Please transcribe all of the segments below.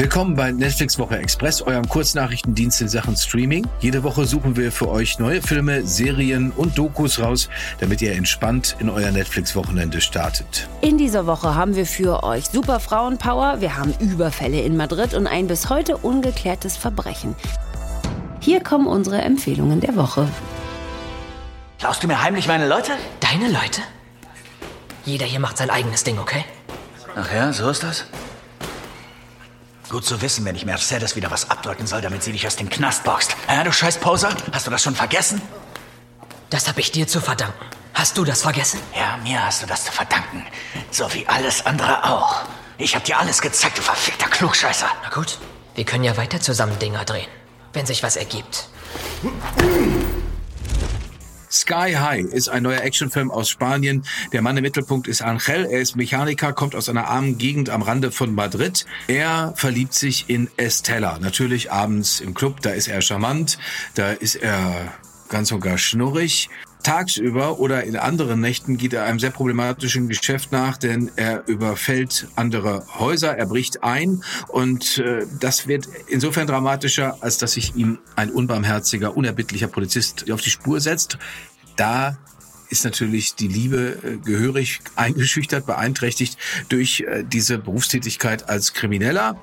Willkommen bei Netflix Woche Express, eurem Kurznachrichtendienst in Sachen Streaming. Jede Woche suchen wir für euch neue Filme, Serien und Dokus raus, damit ihr entspannt in euer Netflix-Wochenende startet. In dieser Woche haben wir für euch Super Frauenpower, wir haben Überfälle in Madrid und ein bis heute ungeklärtes Verbrechen. Hier kommen unsere Empfehlungen der Woche. Klaust du mir heimlich meine Leute? Deine Leute? Jeder hier macht sein eigenes Ding, okay? Ach ja, so ist das? Gut zu wissen, wenn ich Mercedes wieder was abdrücken soll, damit sie dich aus dem Knast boxt. Ja, du scheiß Poser? Hast du das schon vergessen? Das habe ich dir zu verdanken. Hast du das vergessen? Ja, mir hast du das zu verdanken. So wie alles andere auch. Ich hab dir alles gezeigt, du verfickter Klugscheißer. Na gut, wir können ja weiter zusammen Dinger drehen, wenn sich was ergibt. Sky High ist ein neuer Actionfilm aus Spanien. Der Mann im Mittelpunkt ist Angel. Er ist Mechaniker, kommt aus einer armen Gegend am Rande von Madrid. Er verliebt sich in Estella. Natürlich abends im Club, da ist er charmant, da ist er ganz und gar schnurrig. Tagsüber oder in anderen Nächten geht er einem sehr problematischen Geschäft nach, denn er überfällt andere Häuser, er bricht ein und äh, das wird insofern dramatischer, als dass sich ihm ein unbarmherziger, unerbittlicher Polizist auf die Spur setzt. Da ist natürlich die Liebe äh, gehörig eingeschüchtert, beeinträchtigt durch äh, diese Berufstätigkeit als Krimineller.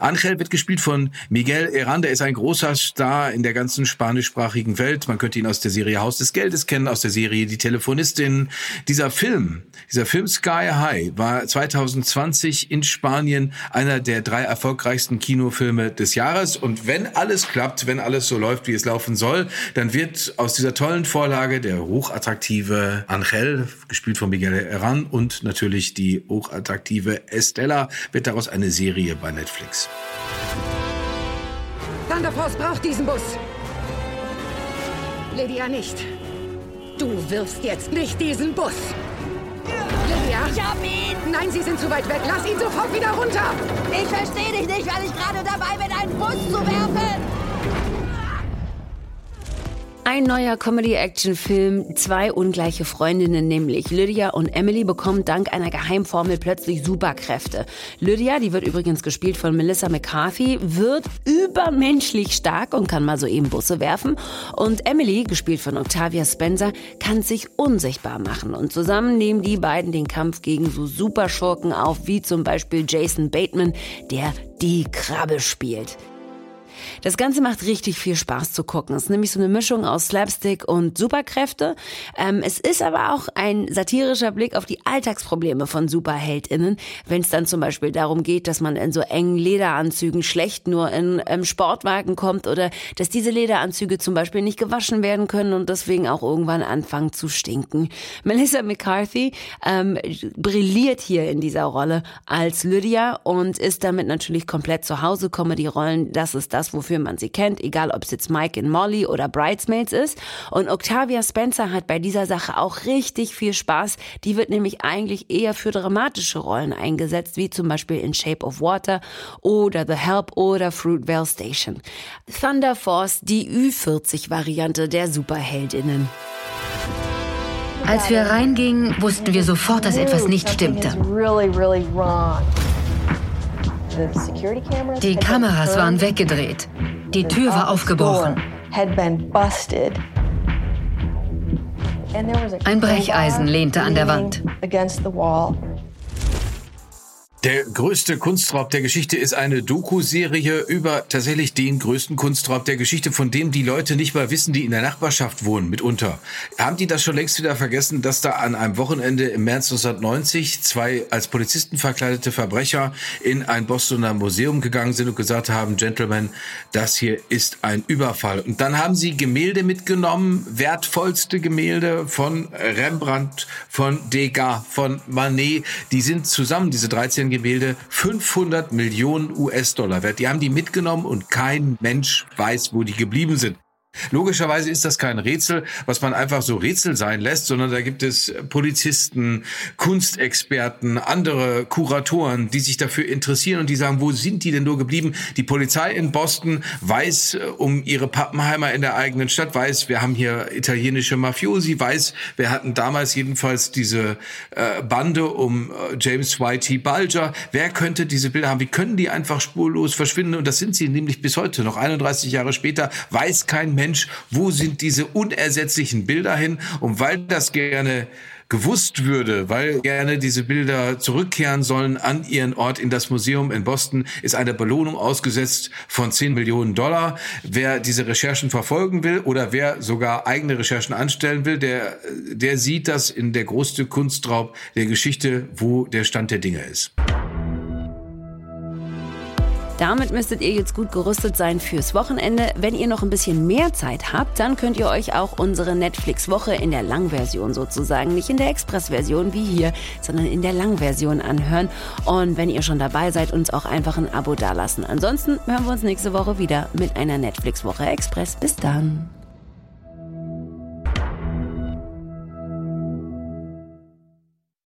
Angel wird gespielt von Miguel Herrán, ist ein großer Star in der ganzen spanischsprachigen Welt. Man könnte ihn aus der Serie Haus des Geldes kennen, aus der Serie Die Telefonistin. Dieser Film, dieser Film Sky High war 2020 in Spanien einer der drei erfolgreichsten Kinofilme des Jahres. Und wenn alles klappt, wenn alles so läuft, wie es laufen soll, dann wird aus dieser tollen Vorlage der hochattraktive Angel, gespielt von Miguel Herrán und natürlich die hochattraktive Estella, wird daraus eine Serie bei Netflix. Thunder Force braucht diesen Bus. Lydia nicht. Du wirfst jetzt nicht diesen Bus. Lydia? Ich hab ihn! Nein, Sie sind zu weit weg. Lass ihn sofort wieder runter! Ich verstehe dich nicht, weil ich gerade dabei bin, einen Bus zu werfen! Ein neuer Comedy-Action-Film, zwei ungleiche Freundinnen, nämlich Lydia und Emily, bekommen dank einer Geheimformel plötzlich Superkräfte. Lydia, die wird übrigens gespielt von Melissa McCarthy, wird übermenschlich stark und kann mal so eben Busse werfen. Und Emily, gespielt von Octavia Spencer, kann sich unsichtbar machen. Und zusammen nehmen die beiden den Kampf gegen so Superschurken auf, wie zum Beispiel Jason Bateman, der die Krabbe spielt. Das Ganze macht richtig viel Spaß zu gucken. Es ist nämlich so eine Mischung aus Slapstick und Superkräfte. Ähm, es ist aber auch ein satirischer Blick auf die Alltagsprobleme von SuperheldInnen, wenn es dann zum Beispiel darum geht, dass man in so engen Lederanzügen schlecht nur in ähm, Sportwagen kommt oder dass diese Lederanzüge zum Beispiel nicht gewaschen werden können und deswegen auch irgendwann anfangen zu stinken. Melissa McCarthy ähm, brilliert hier in dieser Rolle als Lydia und ist damit natürlich komplett zu Hause. Comedy-Rollen, das ist das, wofür man sie kennt, egal ob es jetzt Mike in Molly oder Bridesmaids ist. Und Octavia Spencer hat bei dieser Sache auch richtig viel Spaß. Die wird nämlich eigentlich eher für dramatische Rollen eingesetzt, wie zum Beispiel in Shape of Water oder The Help oder Fruitvale Station. Thunder Force, die Ü40-Variante der Superheldinnen. Als wir reingingen, wussten wir sofort, dass etwas nicht stimmte. Die Kameras waren weggedreht. Die Tür war aufgebrochen. Ein Brecheisen lehnte an der Wand. Der größte Kunstraub der Geschichte ist eine Doku-Serie über tatsächlich den größten Kunstraub der Geschichte, von dem die Leute nicht mal wissen, die in der Nachbarschaft wohnen, mitunter. Haben die das schon längst wieder vergessen, dass da an einem Wochenende im März 1990 zwei als Polizisten verkleidete Verbrecher in ein Bostoner Museum gegangen sind und gesagt haben, Gentlemen, das hier ist ein Überfall. Und dann haben sie Gemälde mitgenommen, wertvollste Gemälde von Rembrandt, von Degas, von Manet. Die sind zusammen, diese 13 Gemälde 500 Millionen US-Dollar wert. Die haben die mitgenommen und kein Mensch weiß, wo die geblieben sind. Logischerweise ist das kein Rätsel, was man einfach so Rätsel sein lässt, sondern da gibt es Polizisten, Kunstexperten, andere Kuratoren, die sich dafür interessieren und die sagen, wo sind die denn nur geblieben? Die Polizei in Boston weiß äh, um ihre Pappenheimer in der eigenen Stadt, weiß, wir haben hier italienische Mafiosi, weiß, wir hatten damals jedenfalls diese äh, Bande um äh, James Whitey Bulger. Wer könnte diese Bilder haben? Wie können die einfach spurlos verschwinden? Und das sind sie nämlich bis heute noch. 31 Jahre später weiß kein Mensch, Mensch, wo sind diese unersetzlichen Bilder hin? Und weil das gerne gewusst würde, weil gerne diese Bilder zurückkehren sollen an ihren Ort in das Museum in Boston, ist eine Belohnung ausgesetzt von 10 Millionen Dollar. Wer diese Recherchen verfolgen will oder wer sogar eigene Recherchen anstellen will, der, der sieht das in der größte Kunstraub der Geschichte, wo der Stand der Dinge ist. Damit müsstet ihr jetzt gut gerüstet sein fürs Wochenende. Wenn ihr noch ein bisschen mehr Zeit habt, dann könnt ihr euch auch unsere Netflix-Woche in der Langversion sozusagen, nicht in der Express-Version wie hier, sondern in der Langversion anhören. Und wenn ihr schon dabei seid, uns auch einfach ein Abo dalassen. Ansonsten hören wir uns nächste Woche wieder mit einer Netflix-Woche Express. Bis dann.